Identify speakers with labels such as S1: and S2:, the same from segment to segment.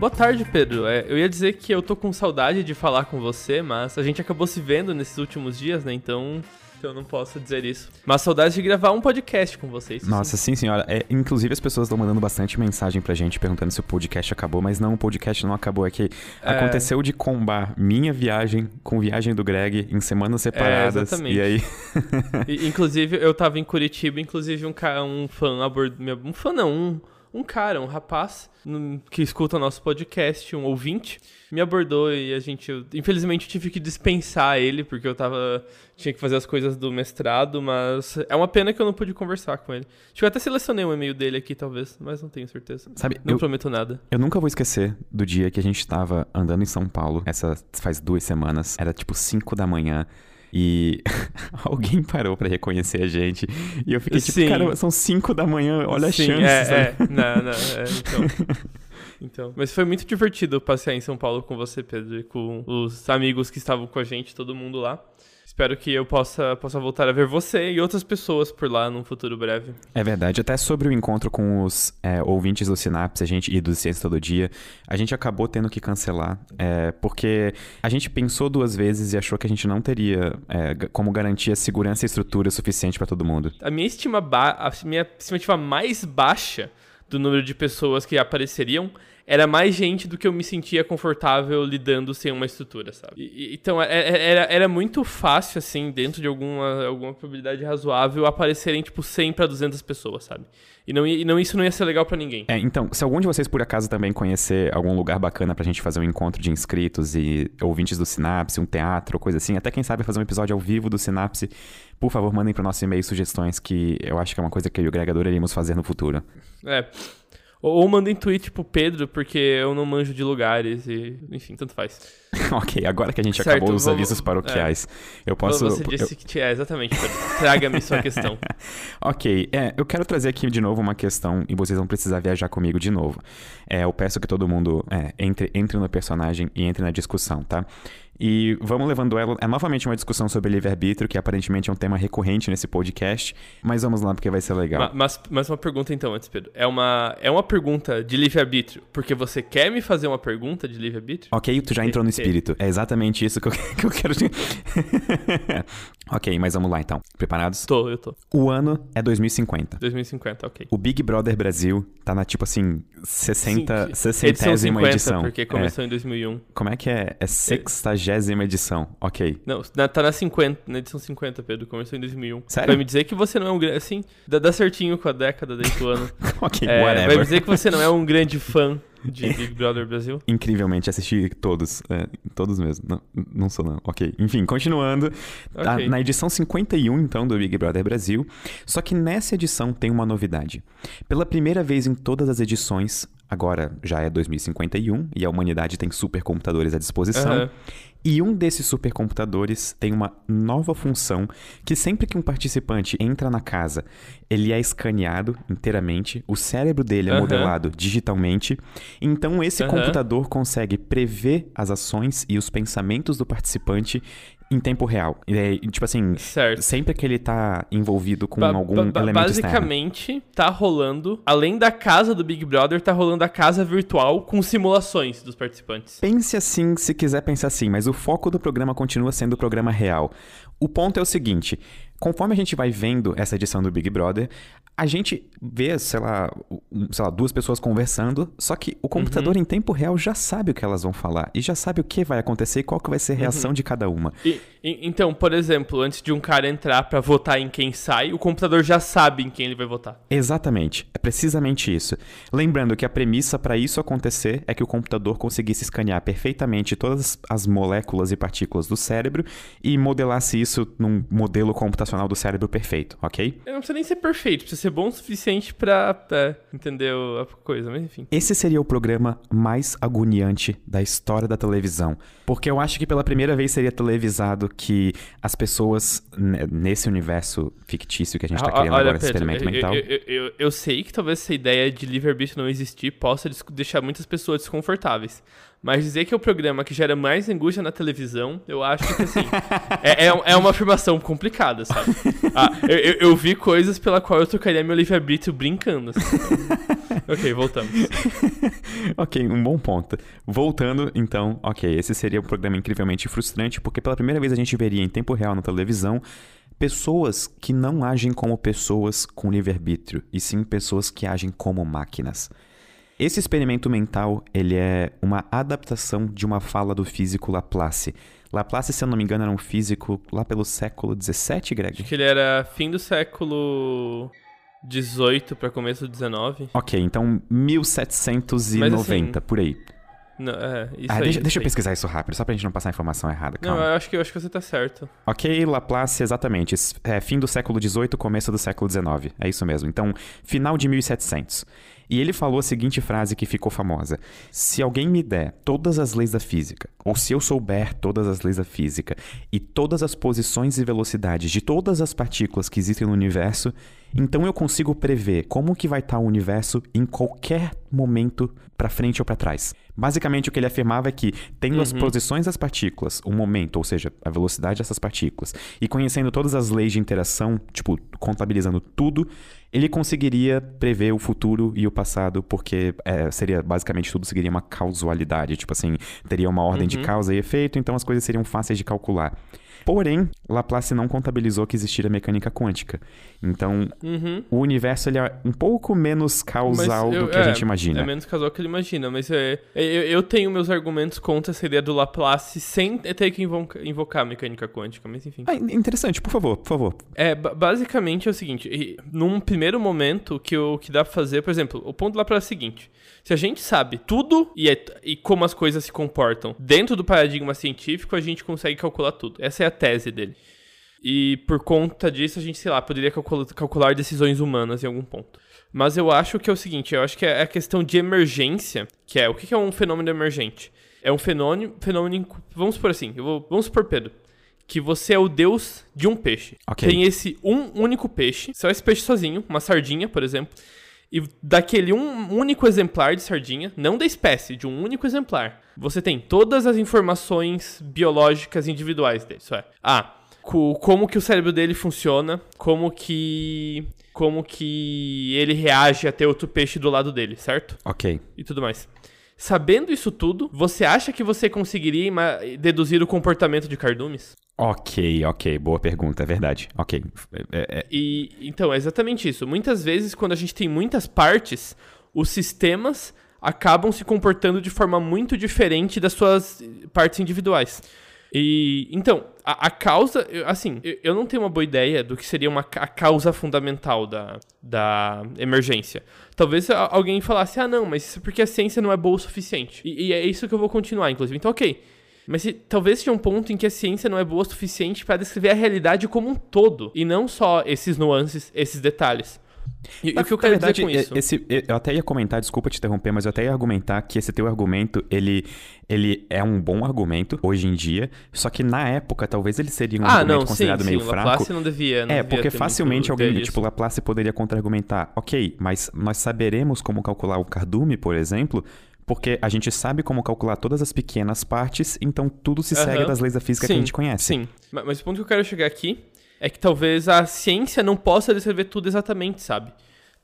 S1: Boa tarde, Pedro. É, eu ia dizer que eu tô com saudade de falar com você, mas a gente acabou se vendo nesses últimos dias, né? Então eu não posso dizer isso. Mas saudade de gravar um podcast com vocês.
S2: Nossa, sim, senhora. É, inclusive, as pessoas estão mandando bastante mensagem pra gente perguntando se o podcast acabou, mas não, o podcast não acabou. É que é... aconteceu de combar minha viagem com viagem do Greg em semanas separadas. É, exatamente. E aí.
S1: e, inclusive, eu tava em Curitiba, inclusive um, um fã abordou. Um fã não, um um cara, um rapaz que escuta o nosso podcast, um ouvinte, me abordou e a gente, eu, infelizmente, eu tive que dispensar ele porque eu tava tinha que fazer as coisas do mestrado, mas é uma pena que eu não pude conversar com ele. Acho que eu até selecionei um e-mail dele aqui talvez, mas não tenho certeza.
S2: Sabe,
S1: não
S2: eu,
S1: prometo nada.
S2: Eu nunca vou esquecer do dia que a gente tava andando em São Paulo, essa faz duas semanas, era tipo 5 da manhã. E alguém parou para reconhecer a gente. E eu fiquei tipo, Sim. cara, são 5 da manhã, olha a chance.
S1: É, é. Não, não, é, então. Então, mas foi muito divertido passear em São Paulo com você, Pedro, e com os amigos que estavam com a gente, todo mundo lá. Espero que eu possa, possa voltar a ver você e outras pessoas por lá num futuro breve.
S2: É verdade. Até sobre o encontro com os é, ouvintes do Sinapse a gente, e do Ciência Todo Dia, a gente acabou tendo que cancelar, é, porque a gente pensou duas vezes e achou que a gente não teria é, como garantir a segurança e estrutura suficiente para todo mundo.
S1: A minha, estima a minha estimativa mais baixa do número de pessoas que apareceriam era mais gente do que eu me sentia confortável lidando sem uma estrutura, sabe? E, então, é, é, era, era muito fácil, assim, dentro de alguma, alguma probabilidade razoável, aparecerem, tipo, 100 para 200 pessoas, sabe? E, não, e não, isso não ia ser legal para ninguém.
S2: É, então, se algum de vocês, por acaso, também conhecer algum lugar bacana pra gente fazer um encontro de inscritos e ouvintes do Sinapse, um teatro, coisa assim, até quem sabe fazer um episódio ao vivo do Sinapse, por favor, mandem pro nosso e-mail sugestões que eu acho que é uma coisa que eu e o agregador iremos fazer no futuro.
S1: É, ou, ou mandem tweet pro Pedro, porque eu não manjo de lugares e, enfim, tanto faz.
S2: ok, agora que a gente certo, acabou os vamos, avisos paroquiais, é. eu posso...
S1: Você disse eu... que... É, exatamente, traga-me sua questão.
S2: ok, é, eu quero trazer aqui de novo uma questão, e vocês vão precisar viajar comigo de novo. É, eu peço que todo mundo é, entre, entre no personagem e entre na discussão, tá? E vamos levando ela. É novamente uma discussão sobre livre-arbítrio, que aparentemente é um tema recorrente nesse podcast. Mas vamos lá, porque vai ser legal.
S1: Mas, mas uma pergunta então, antes, Pedro. É uma, é uma pergunta de livre-arbítrio porque você quer me fazer uma pergunta de livre-arbítrio?
S2: Ok, tu já entrou no espírito. É exatamente isso que eu, que eu quero. ok, mas vamos lá então. Preparados?
S1: Tô, eu tô.
S2: O ano é 2050.
S1: 2050, ok.
S2: O Big Brother Brasil tá na tipo assim, 60, 60 edição. edição.
S1: Porque começou é. em 2001.
S2: Como é que é? É sextagésima vigésima edição. Ok.
S1: Não, tá na 50, na edição 50, Pedro. Começou em 2001.
S2: Sério?
S1: Vai me dizer que você não é um grande. Assim, dá, dá, certinho com a década desse ano.
S2: ok, é, whatever.
S1: Vai me dizer que você não é um grande fã de Big Brother Brasil?
S2: Incrivelmente, assisti todos. É, todos mesmo. Não, não sou, não. Ok. Enfim, continuando. Tá okay. na edição 51, então, do Big Brother Brasil. Só que nessa edição tem uma novidade. Pela primeira vez em todas as edições, agora já é 2051 e a humanidade tem supercomputadores à disposição. Uhum. E um desses supercomputadores tem uma nova função que sempre que um participante entra na casa, ele é escaneado inteiramente, o cérebro dele é uhum. modelado digitalmente. Então esse uhum. computador consegue prever as ações e os pensamentos do participante em tempo real. E, tipo assim, certo. sempre que ele tá envolvido com ba algum ba elemento
S1: Basicamente,
S2: externo.
S1: tá rolando, além da casa do Big Brother, tá rolando a casa virtual com simulações dos participantes.
S2: Pense assim, se quiser pensar assim, mas o foco do programa continua sendo o programa real. O ponto é o seguinte, conforme a gente vai vendo essa edição do Big Brother, a gente vê, sei lá, sei lá, duas pessoas conversando, só que o computador uhum. em tempo real já sabe o que elas vão falar e já sabe o que vai acontecer e qual que vai ser a reação uhum. de cada uma.
S1: E, e, então, por exemplo, antes de um cara entrar para votar em quem sai, o computador já sabe em quem ele vai votar.
S2: Exatamente, é precisamente isso. Lembrando que a premissa para isso acontecer é que o computador conseguisse escanear perfeitamente todas as moléculas e partículas do cérebro e modelasse isso num modelo computacional do cérebro perfeito, ok?
S1: Não precisa nem ser perfeito, precisa ser bom o suficiente pra é, entender a coisa, mas enfim.
S2: Esse seria o programa mais agoniante da história da televisão. Porque eu acho que pela primeira vez seria televisado que as pessoas nesse universo fictício que a gente tá criando Olha, agora, Pedro, experimento
S1: eu,
S2: mental.
S1: Eu, eu, eu, sei que talvez essa ideia de livre-arbítrio não existir possa deixar muitas pessoas desconfortáveis. Mas dizer que é o programa que gera mais angústia na televisão, eu acho que, assim, é, é, é, uma afirmação complicada, sabe? Ah, eu, eu, eu, vi coisas pela qual eu trocaria meu livre-arbítrio brincando. Assim, ok, voltamos.
S2: ok, um bom ponto. Voltando, então, ok, esse seria um programa incrivelmente frustrante, porque pela primeira vez a gente veria em tempo real na televisão pessoas que não agem como pessoas com livre-arbítrio, e sim pessoas que agem como máquinas. Esse experimento mental, ele é uma adaptação de uma fala do físico Laplace. Laplace, se eu não me engano, era um físico lá pelo século XVII, Greg?
S1: Acho que ele era fim do século 18 para começo do 19.
S2: Ok, então 1790, assim, por aí.
S1: Não, é,
S2: ah, aí, deixa, deixa eu pesquisar isso rápido, só pra gente não passar a informação errada. Calma.
S1: Não, eu acho que, eu acho que você tá certo.
S2: Ok, Laplace, exatamente. É, fim do século XVIII, começo do século XIX. É isso mesmo. Então, final de 1700. E ele falou a seguinte frase que ficou famosa: Se alguém me der todas as leis da física, ou se eu souber todas as leis da física e todas as posições e velocidades de todas as partículas que existem no universo, então eu consigo prever como que vai estar o universo em qualquer momento para frente ou para trás. Basicamente o que ele afirmava é que tendo uhum. as posições das partículas, o momento, ou seja, a velocidade dessas partículas, e conhecendo todas as leis de interação, tipo, contabilizando tudo, ele conseguiria prever o futuro e o passado, porque é, seria basicamente tudo seguiria uma causalidade, tipo assim, teria uma ordem uhum. de causa e efeito, então as coisas seriam fáceis de calcular. Porém, Laplace não contabilizou que existia mecânica quântica. Então,
S1: uhum.
S2: o universo ele é um pouco menos causal eu, do que é, a gente imagina.
S1: É menos causal que ele imagina, mas é, é, eu, eu, tenho meus argumentos contra essa ideia do Laplace sem ter que invocar a mecânica quântica, mas enfim.
S2: Ah, interessante, por favor, por favor.
S1: É, basicamente é o seguinte, num primeiro momento, que o que dá pra fazer, por exemplo, o ponto do Laplace é o seguinte, se a gente sabe tudo e, é, e como as coisas se comportam dentro do paradigma científico, a gente consegue calcular tudo. Essa é a tese dele. E por conta disso, a gente, sei lá, poderia calcular, decisões humanas em algum ponto. Mas eu acho que é o seguinte, eu acho que é a questão de emergência, que é, o que é um fenômeno emergente? É um fenômeno, fenômeno vamos por assim, vou, vamos por Pedro, que você é o deus de um peixe.
S2: Okay.
S1: Tem esse um único peixe, só esse peixe sozinho, uma sardinha, por exemplo, e daquele um único exemplar de sardinha, não da espécie, de um único exemplar, você tem todas as informações biológicas individuais dele. Isso é, ah, como que o cérebro dele funciona, como que como que ele reage a ter outro peixe do lado dele, certo?
S2: Ok.
S1: E tudo mais. Sabendo isso tudo, você acha que você conseguiria deduzir o comportamento de cardumes?
S2: Ok, ok, boa pergunta, é verdade. Ok.
S1: É, é... E então é exatamente isso. Muitas vezes, quando a gente tem muitas partes, os sistemas acabam se comportando de forma muito diferente das suas partes individuais. E então, a, a causa, assim, eu, eu, não tenho uma boa ideia do que seria uma, a causa fundamental da, da emergência. Talvez alguém falasse, ah, não, mas isso é porque a ciência não é boa o suficiente. E, e é isso que eu vou continuar, inclusive. Então, ok. Mas se, talvez seja um ponto em que a ciência não é boa o suficiente para descrever a realidade como um todo, e não só esses nuances, esses detalhes.
S2: E, o que eu quero verdade, dizer com isso? Esse, eu até ia comentar, desculpa te interromper, mas eu até ia argumentar que esse teu argumento, ele, ele é um bom argumento hoje em dia, só que na época talvez ele seria um ah, argumento não, considerado sim, meio sim, fraco.
S1: Laplace não devia, não
S2: É, devia porque facilmente alguém, tipo, Laplace poderia contra-argumentar, ok, mas nós saberemos como calcular o cardume, por exemplo, porque a gente sabe como calcular todas as pequenas partes, então tudo se segue das leis da física sim, que a gente conhece.
S1: Sim, mas o ponto que eu quero chegar aqui é que talvez a ciência não possa descrever tudo exatamente, sabe?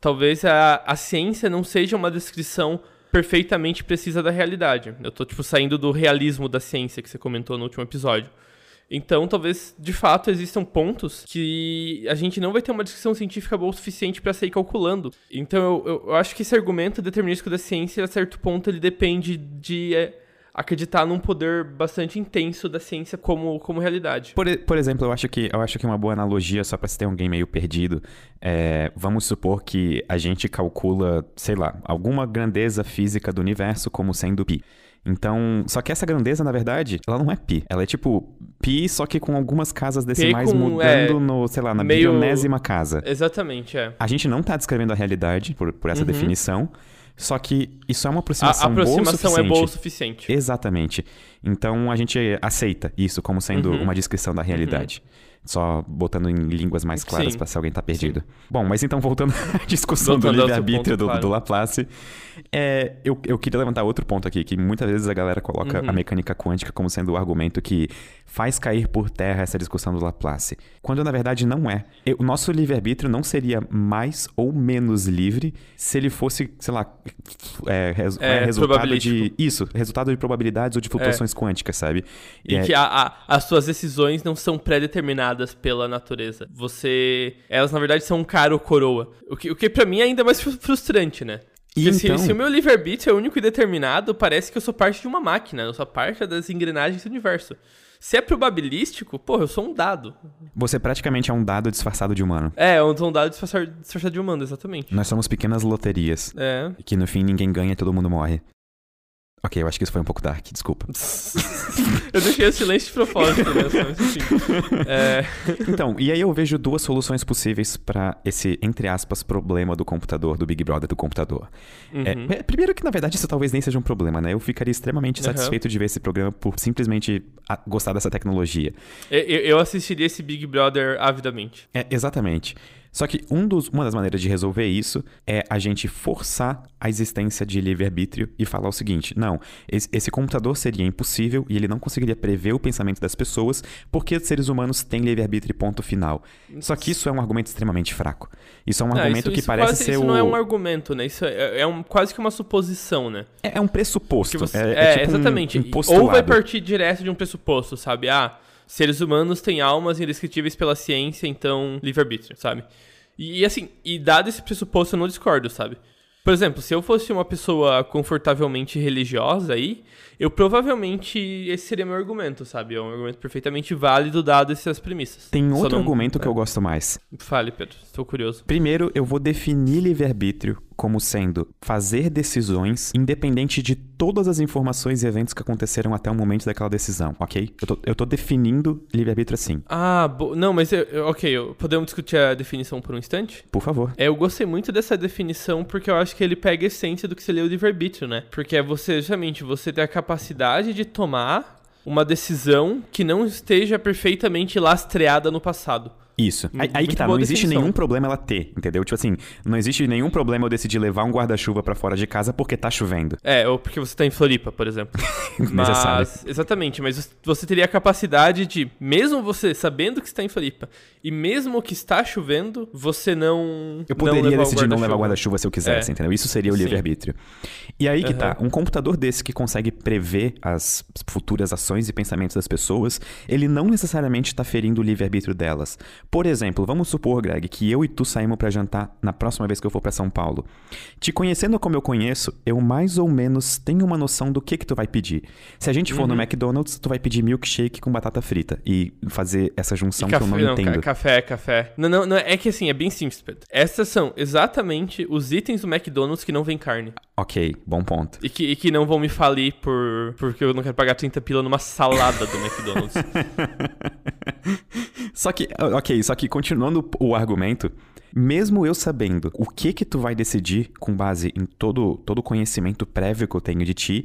S1: Talvez a, a ciência não seja uma descrição perfeitamente precisa da realidade. Eu tô, tipo, saindo do realismo da ciência que você comentou no último episódio. Então, talvez de fato existam pontos que a gente não vai ter uma descrição científica boa o suficiente para sair calculando. Então, eu, eu, acho que esse argumento determinístico da ciência, a certo ponto, ele depende de é, acreditar num poder bastante intenso da ciência como, como realidade.
S2: Por, por exemplo, eu acho que eu acho que uma boa analogia, só para se ter alguém meio perdido, é, vamos supor que a gente calcula, sei lá, alguma grandeza física do universo como sendo pi. Então, só que essa grandeza, na verdade, ela não é pi. Ela é tipo pi, só que com algumas casas decimais com, mudando é, no, sei lá, na meio... bilionésima casa.
S1: Exatamente, é.
S2: A gente não tá descrevendo a realidade por, por essa uhum. definição. Só que isso é uma aproximação,
S1: a aproximação
S2: boa o
S1: é boa o suficiente.
S2: Exatamente. Então a gente aceita isso como sendo uhum. uma descrição da realidade. Uhum. Só botando em línguas mais claras para se alguém tá perdido. Sim. Bom, mas então voltando à discussão voltando do livre-arbítrio do, claro. do, Laplace, é, eu, eu queria levantar outro ponto aqui, que muitas vezes a galera coloca uhum. a mecânica quântica como sendo o argumento que faz cair por terra essa discussão do Laplace. Quando na verdade não é. O nosso livre-arbítrio não seria mais ou menos livre se ele fosse, sei lá, é, res, é, resultado de. Isso, resultado de probabilidades ou de flutuações é. quânticas, sabe?
S1: E, e que a, a, as suas decisões não são pré-determinadas pela natureza. Você. Elas, na verdade, são um cara ou coroa. O que, o que para mim é ainda mais frustrante, né? E então... se, se, o meu livre-arbítrio é único e determinado, parece que eu sou parte de uma máquina, eu sou parte das engrenagens do universo. Se é probabilístico, porra, eu sou um dado.
S2: Você praticamente é um dado disfarçado de humano.
S1: É, eu sou um dado disfarçado, disfarçado de humano, exatamente.
S2: Nós somos pequenas loterias. É. Que no fim ninguém ganha e todo mundo morre. Ok, eu acho que isso foi um pouco dark, desculpa.
S1: eu deixei o silêncio de propósito, né?
S2: É... Então, e aí eu vejo duas soluções possíveis para esse, entre aspas, problema do computador, do Big Brother do computador. É, uhum. É, primeiro que, na verdade, isso talvez nem seja um problema, né? Eu ficaria extremamente satisfeito uhum. de ver esse programa por simplesmente gostar dessa tecnologia.
S1: Eu, eu assistiria esse Big Brother avidamente.
S2: É, exatamente. Só que um dos, uma das maneiras de resolver isso é a gente forçar a existência de livre-arbítrio e falar o seguinte: não, esse, esse, computador seria impossível e ele não conseguiria prever o pensamento das pessoas porque os seres humanos têm livre-arbítrio ponto final. Só que isso é um argumento extremamente fraco. Isso é um argumento isso, que isso parece
S1: quase,
S2: ser
S1: isso
S2: o.
S1: Isso não é um argumento, né? Isso é, é um, quase que uma suposição, né?
S2: É, é um pressuposto. Você, é,
S1: é, é tipo exatamente. Um, um Ou vai partir direto de um pressuposto, sabe? Ah seres humanos têm almas indescritíveis pela ciência, então livre-arbítrio, sabe? E, assim, e dado esse pressuposto, eu não discordo, sabe? Por exemplo, se eu fosse uma pessoa confortavelmente religiosa aí, eu provavelmente esse seria meu argumento, sabe? É um argumento perfeitamente válido dado essas premissas.
S2: Tem outro não... argumento que eu gosto mais.
S1: Fale, Pedro, estou curioso.
S2: Primeiro, eu vou definir livre-arbítrio como sendo fazer decisões independente de todas as informações e eventos que aconteceram até o momento daquela decisão, ok? Eu tô, eu tô definindo livre-arbítrio assim.
S1: Ah, não, mas eu, eu, ok, podemos discutir a definição por um instante?
S2: Por favor.
S1: É, eu gostei muito dessa definição porque eu acho que ele pega a essência do que seria o livre-arbítrio, né? Porque é você, justamente, você ter a capacidade de tomar uma decisão que não esteja perfeitamente lastreada no passado.
S2: Isso. Aí, aí que tá, não existe definição. nenhum problema ela ter, entendeu? Tipo assim, não existe nenhum problema eu decidir levar um guarda-chuva para fora de casa porque tá chovendo.
S1: É, ou porque você tá em Floripa, por exemplo. mas, exatamente, mas você teria a capacidade de, mesmo você sabendo que está em Floripa, e mesmo que está chovendo, você não.
S2: Eu poderia não decidir não levar guarda-chuva se eu quisesse, é. entendeu? Isso seria o livre-arbítrio. E aí que uhum. tá, um computador desse que consegue prever as futuras ações e pensamentos das pessoas, ele não necessariamente está ferindo o livre-arbítrio delas. Por exemplo, vamos supor, Greg, que eu e tu saímos para jantar na próxima vez que eu for para São Paulo. Te conhecendo como eu conheço, eu mais ou menos tenho uma noção do que que tu vai pedir. Se a gente for uhum. no McDonald's, tu vai pedir milkshake com batata frita e fazer essa junção
S1: café,
S2: que eu não, não entendo.
S1: Café, café. Não, não, não, é que assim, é bem simples, Pedro. Essas são exatamente os itens do McDonald's que não vem carne.
S2: Ok, bom ponto.
S1: E que, e que não vão me falir por porque eu não quero pagar 30 pila numa salada do McDonald's.
S2: só que, ok, só que continuando o argumento, mesmo eu sabendo o que que tu vai decidir com base em todo todo o conhecimento prévio que eu tenho de ti,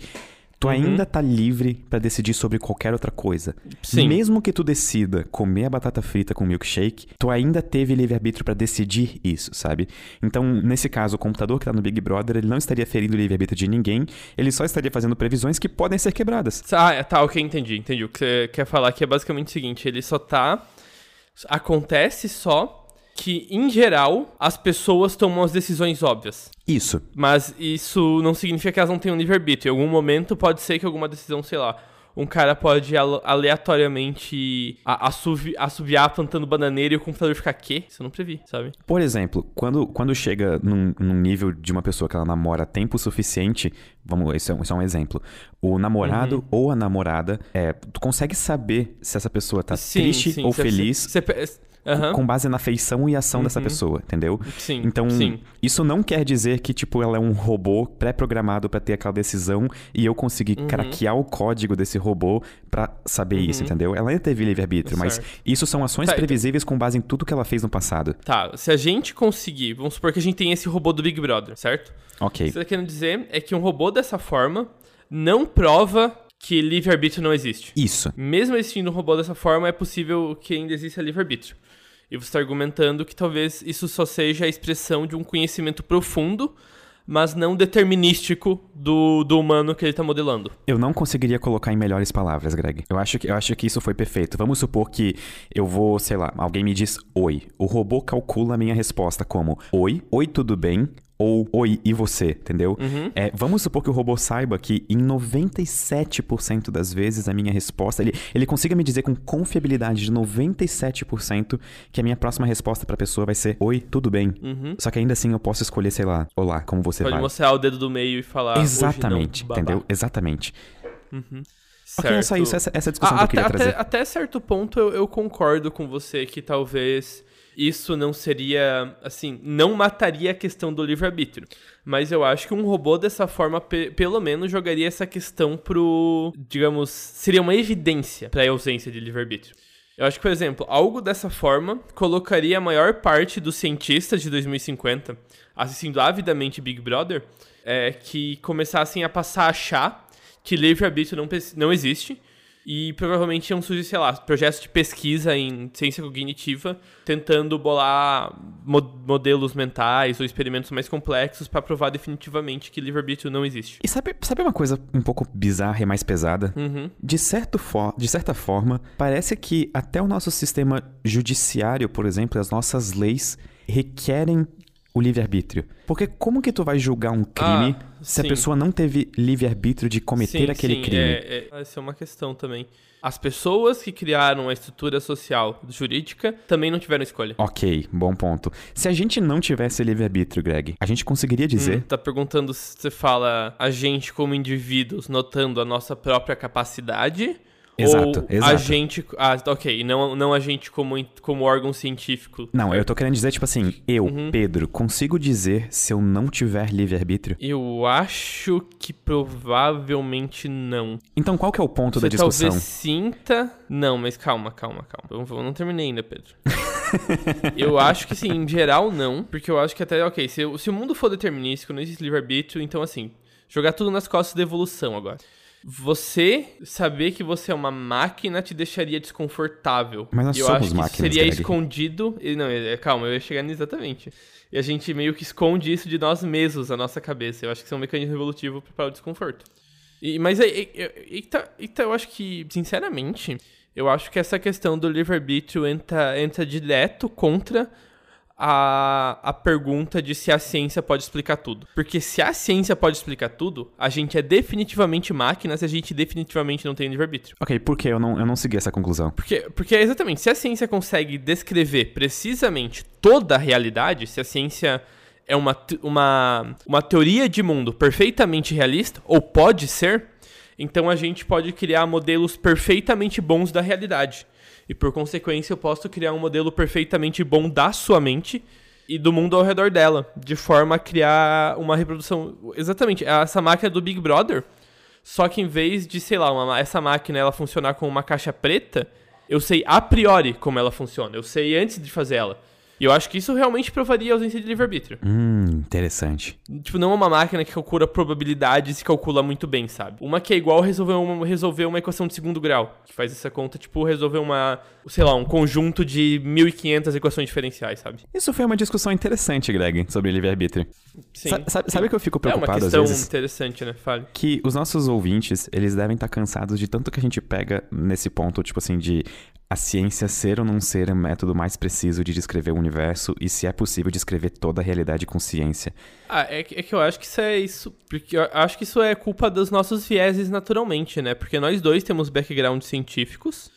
S2: tu uhum. ainda tá livre para decidir sobre qualquer outra coisa. Sim. Mesmo que tu decida comer a batata frita com milkshake, tu ainda teve livre-arbítrio para decidir isso, sabe? Então, nesse caso, o computador que tá no Big Brother, ele não estaria ferindo o livre-arbítrio de ninguém, ele só estaria fazendo previsões que podem ser quebradas.
S1: Ah, tá, ok, entendi, entendi. O que você quer falar aqui é basicamente o seguinte, ele só tá... Acontece só que, em geral, as pessoas tomam as decisões óbvias.
S2: Isso.
S1: Mas isso não significa que elas não tenham livre-arbítrio. Em algum momento pode ser que alguma decisão, sei lá, um cara pode aleatoriamente assovi assoviar plantando bananeira e o computador ficar quê? Isso eu não previ, sabe?
S2: Por exemplo, quando, quando chega num, num nível de uma pessoa que ela namora tempo suficiente, vamos, isso é, isso é um exemplo. O namorado uhum. ou a namorada, é, tu consegue saber se essa pessoa tá sim, triste sim, ou feliz. Você, Uhum. com base na feição e ação uhum. dessa pessoa, entendeu?
S1: Sim.
S2: Então,
S1: sim.
S2: isso não quer dizer que, tipo, ela é um robô pré-programado para ter aquela decisão e eu consegui uhum. craquear o código desse robô para saber isso, uhum. entendeu? Ela teve livre-arbítrio, mas isso são ações tá, previsíveis com base em tudo que ela fez no passado.
S1: Tá, se a gente conseguir, vamos supor que a gente tem esse robô do Big Brother, certo?
S2: Ok.
S1: O que você tá querendo dizer é que um robô dessa forma não prova que livre-arbítrio não existe.
S2: Isso.
S1: Mesmo existindo um robô dessa forma, é possível que ainda exista livre-arbítrio. E você está argumentando que talvez isso só seja a expressão de um conhecimento profundo, mas não determinístico do, do humano que ele está modelando.
S2: Eu não conseguiria colocar em melhores palavras, Greg. Eu acho, que, eu acho que isso foi perfeito. Vamos supor que eu vou, sei lá, alguém me diz oi. O robô calcula a minha resposta como oi, oi, tudo bem? Ou oi, e você, entendeu? Uhum. É, vamos supor que o robô saiba que em 97% das vezes a minha resposta, ele, ele consiga me dizer com confiabilidade de 97% que a minha próxima resposta pra pessoa vai ser oi, tudo bem. Uhum. Só que ainda assim eu posso escolher, sei lá, olá, como você
S1: Pode
S2: vai.
S1: Pode mostrar o dedo do meio e falar
S2: Exatamente,
S1: não,
S2: entendeu? Exatamente. Uhum. Ok, é só isso, essa, essa discussão
S1: a,
S2: que eu
S1: queria
S2: até, trazer.
S1: Até certo ponto eu, eu concordo com você que talvez isso não seria, assim, não mataria a questão do livre-arbítrio. Mas eu acho que um robô dessa forma, pelo menos, jogaria essa questão pro, digamos, seria uma evidência para a ausência de livre-arbítrio. Eu acho que, por exemplo, algo dessa forma colocaria a maior parte dos cientistas de 2050 assistindo avidamente Big Brother, é, que começassem a passar a achar que livre-arbítrio não, não existe e provavelmente iam surgir, sei lá, projetos de pesquisa em ciência cognitiva, tentando bolar modelos mentais ou experimentos mais complexos para provar definitivamente que livre-arbítrio não existe.
S2: E sabe, sabe uma coisa um pouco bizarra e mais pesada? Uhum. De, certo de certa forma, parece que até o nosso sistema judiciário, por exemplo, as nossas leis requerem o livre-arbítrio. Porque como que tu vai julgar um crime ah, se sim. a pessoa não teve livre-arbítrio de cometer sim, aquele
S1: sim.
S2: crime?
S1: É, é, essa é uma questão também. As pessoas que criaram a estrutura social jurídica também não tiveram escolha.
S2: Ok, bom ponto. Se a gente não tivesse livre-arbítrio, Greg, a gente conseguiria dizer. Hum,
S1: tá perguntando se você fala a gente como indivíduos notando a nossa própria capacidade
S2: Exato, exato.
S1: a gente. Ah, ok. Não, não a gente como, como órgão científico.
S2: Não, eu tô querendo dizer, tipo assim, eu, uhum. Pedro, consigo dizer se eu não tiver livre-arbítrio?
S1: Eu acho que provavelmente não.
S2: Então qual que é o ponto
S1: Você
S2: da discussão?
S1: Talvez sinta. Não, mas calma, calma, calma. Eu não terminei ainda, Pedro. eu acho que sim, em geral não. Porque eu acho que até, ok, se, se o mundo for determinístico, não existe livre-arbítrio, então assim, jogar tudo nas costas da evolução agora. Você saber que você é uma máquina te deixaria desconfortável.
S2: Mas nós
S1: eu
S2: somos
S1: acho que
S2: máquinas,
S1: seria
S2: Greg.
S1: escondido. Não, é, calma, eu ia chegar nisso exatamente. E a gente meio que esconde isso de nós mesmos, na nossa cabeça. Eu acho que isso é um mecanismo evolutivo para o desconforto. E, mas aí, então, então eu acho que, sinceramente, eu acho que essa questão do livre-arbítrio entra, entra direto contra a, a pergunta de se a ciência pode explicar tudo. Porque se a ciência pode explicar tudo, a gente é definitivamente máquina se a gente definitivamente não tem livre-arbítrio.
S2: Ok, por que eu não, eu não segui essa conclusão?
S1: Porque, porque exatamente, se a ciência consegue descrever precisamente toda a realidade, se a ciência é uma, uma, uma teoria de mundo perfeitamente realista, ou pode ser, então a gente pode criar modelos perfeitamente bons da realidade. E por consequência, eu posso criar um modelo perfeitamente bom da sua mente e do mundo ao redor dela, de forma a criar uma reprodução. Exatamente, essa máquina do Big Brother. Só que em vez de, sei lá, uma, essa máquina ela funcionar com uma caixa preta, eu sei a priori como ela funciona. Eu sei antes de fazer ela. E eu acho que isso realmente provaria a ausência de livre-arbítrio.
S2: Hum, interessante.
S1: Tipo, não é uma máquina que calcula probabilidades e calcula muito bem, sabe? Uma que é igual resolver uma, resolver uma equação de segundo grau, que faz essa conta, tipo, resolver uma, sei lá, um conjunto de 1500 equações diferenciais, sabe?
S2: Isso foi uma discussão interessante, Greg, sobre livre-arbítrio.
S1: Sim.
S2: Sa sabe, sabe que eu fico preocupado
S1: às vezes? É
S2: uma questão
S1: interessante, né? Fale.
S2: Que os nossos ouvintes, eles devem estar cansados de tanto que a gente pega nesse ponto, tipo assim, de a ciência ser ou não ser o método mais preciso de descrever o universo e se é possível descrever toda a realidade com ciência.
S1: Ah, é que, é que eu acho que isso é isso. Porque eu acho que isso é culpa dos nossos vieses naturalmente, né? Porque nós dois temos backgrounds científicos.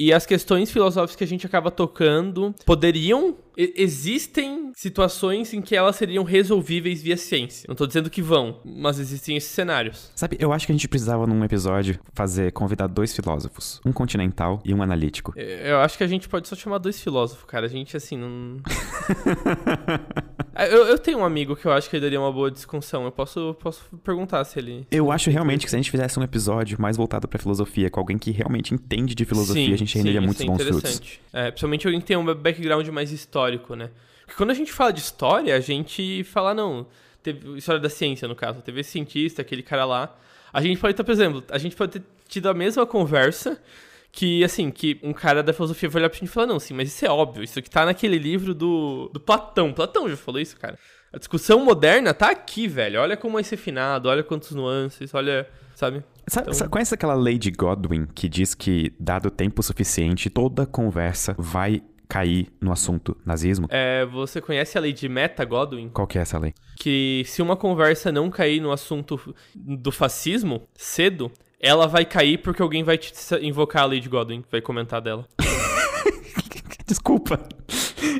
S1: E as questões filosóficas que a gente acaba tocando poderiam. Existem situações em que elas seriam resolvíveis via ciência. Não tô dizendo que vão, mas existem esses cenários.
S2: Sabe, eu acho que a gente precisava num episódio fazer convidar dois filósofos, um continental e um analítico.
S1: Eu acho que a gente pode só chamar dois filósofos, cara. A gente assim não. eu, eu tenho um amigo que eu acho que ele daria uma boa discussão. Eu posso, posso perguntar se ele.
S2: Eu acho realmente que se a gente fizesse um episódio mais voltado pra filosofia, com alguém que realmente entende de filosofia, sim, a gente renderia muitos é bons frutos.
S1: É, principalmente alguém que tem um background mais histórico, né? Porque quando a gente fala de história, a gente fala, não, teve história da ciência, no caso, teve esse cientista, aquele cara lá. A gente pode ter, por exemplo, a gente pode ter tido a mesma conversa que, assim, que um cara da filosofia vai olhar pra gente e falar, não, sim, mas isso é óbvio, isso aqui tá naquele livro do, do Platão. Platão já falou isso, cara. A discussão moderna tá aqui, velho. Olha como é ser refinado, olha quantos nuances, olha, sabe?
S2: Sabe, então... sabe, conhece aquela Lady Godwin que diz que, dado tempo suficiente, toda conversa vai cair no assunto nazismo?
S1: É, você conhece a lei de Meta Godwin?
S2: Qual que é essa lei?
S1: Que se uma conversa não cair no assunto do fascismo cedo, ela vai cair porque alguém vai te invocar a de Godwin, vai comentar dela.
S2: Desculpa.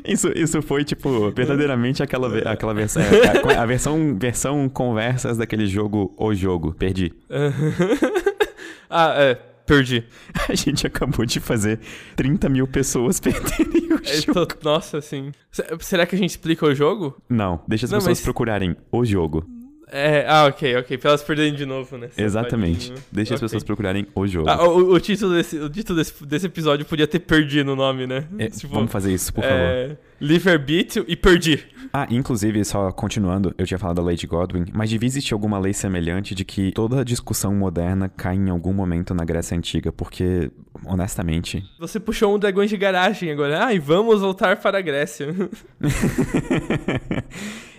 S2: Isso, isso foi, tipo, verdadeiramente aquela, aquela versão. É, a, versão, versão conversas daquele jogo O Jogo. Perdi.
S1: ah, é. Perdi.
S2: A gente acabou de fazer 30 mil pessoas perderem o é, jogo.
S1: Tô, nossa, sim. Será que a gente explica o jogo?
S2: Não, deixa as Não, pessoas mas... procurarem o jogo.
S1: É, ah, ok, ok. Pra elas perderem de novo, né?
S2: Exatamente. Deixa okay. as pessoas procurarem o jogo.
S1: Ah, o, o, título, desse, o título desse, desse episódio podia ter perdido o nome, né?
S2: É, tipo, vamos fazer isso, por favor. É,
S1: Livre-arbítrio e perdi.
S2: Ah, inclusive, só continuando, eu tinha falado da lei de Godwin, mas devia existir alguma lei semelhante de que toda discussão moderna cai em algum momento na Grécia Antiga, porque, honestamente...
S1: Você puxou um dragão de garagem agora. Ai, vamos voltar para a Grécia.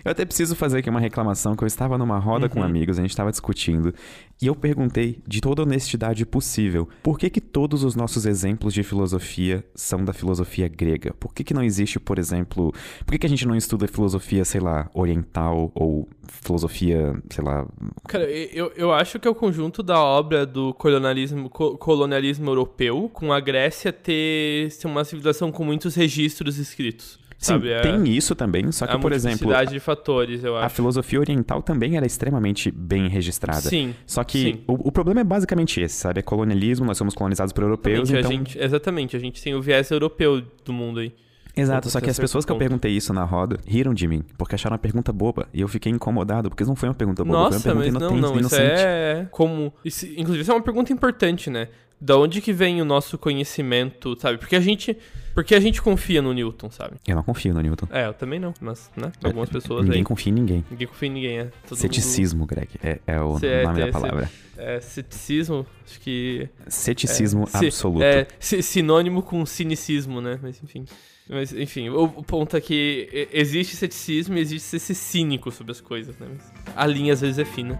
S2: Eu até preciso fazer aqui uma reclamação que eu estava numa roda uhum. com amigos, a gente estava discutindo, e eu perguntei, de toda honestidade possível, por que que todos os nossos exemplos de filosofia são da filosofia grega? Por que que não existe, por exemplo, por que que a gente não estuda filosofia, sei lá, oriental ou filosofia, sei lá...
S1: Cara, eu, eu acho que é o conjunto da obra do colonialismo, colonialismo europeu com a Grécia ter, ter uma civilização com muitos registros escritos.
S2: Sim,
S1: sabe?
S2: É tem isso também, só que, por exemplo.
S1: de fatores, eu acho.
S2: A filosofia oriental também era extremamente bem registrada.
S1: Sim.
S2: Só que. O, o, problema é basicamente esse, sabe? É colonialismo, nós somos colonizados por europeus. Então...
S1: A gente, exatamente, a gente tem o viés europeu do mundo aí.
S2: Exato, só que as pessoas que eu perguntei isso na roda riram de mim, porque acharam a pergunta boba. E eu fiquei incomodado, porque não foi uma pergunta boba,
S1: Nossa,
S2: foi uma pergunta
S1: mas não, não, isso é como... Isso, inclusive, isso é uma pergunta importante, né? Da onde que vem o nosso conhecimento, sabe? Porque a gente porque a gente confia no Newton, sabe?
S2: Eu não confio no Newton.
S1: É, eu também não, mas, né? É, Algumas pessoas
S2: Ninguém
S1: aí.
S2: confia em ninguém.
S1: Ninguém confia em ninguém, é.
S2: Todo ceticismo, mundo... Greg, é, é o é, nome da palavra.
S1: É, ceticismo, acho que...
S2: Ceticismo é, absoluto.
S1: É, sinônimo com cinicismo, né? Mas, enfim... Mas, enfim, o, o, ponto é que existe ceticismo e existe ser cínico sobre as coisas, né? Mas a linha às vezes é fina.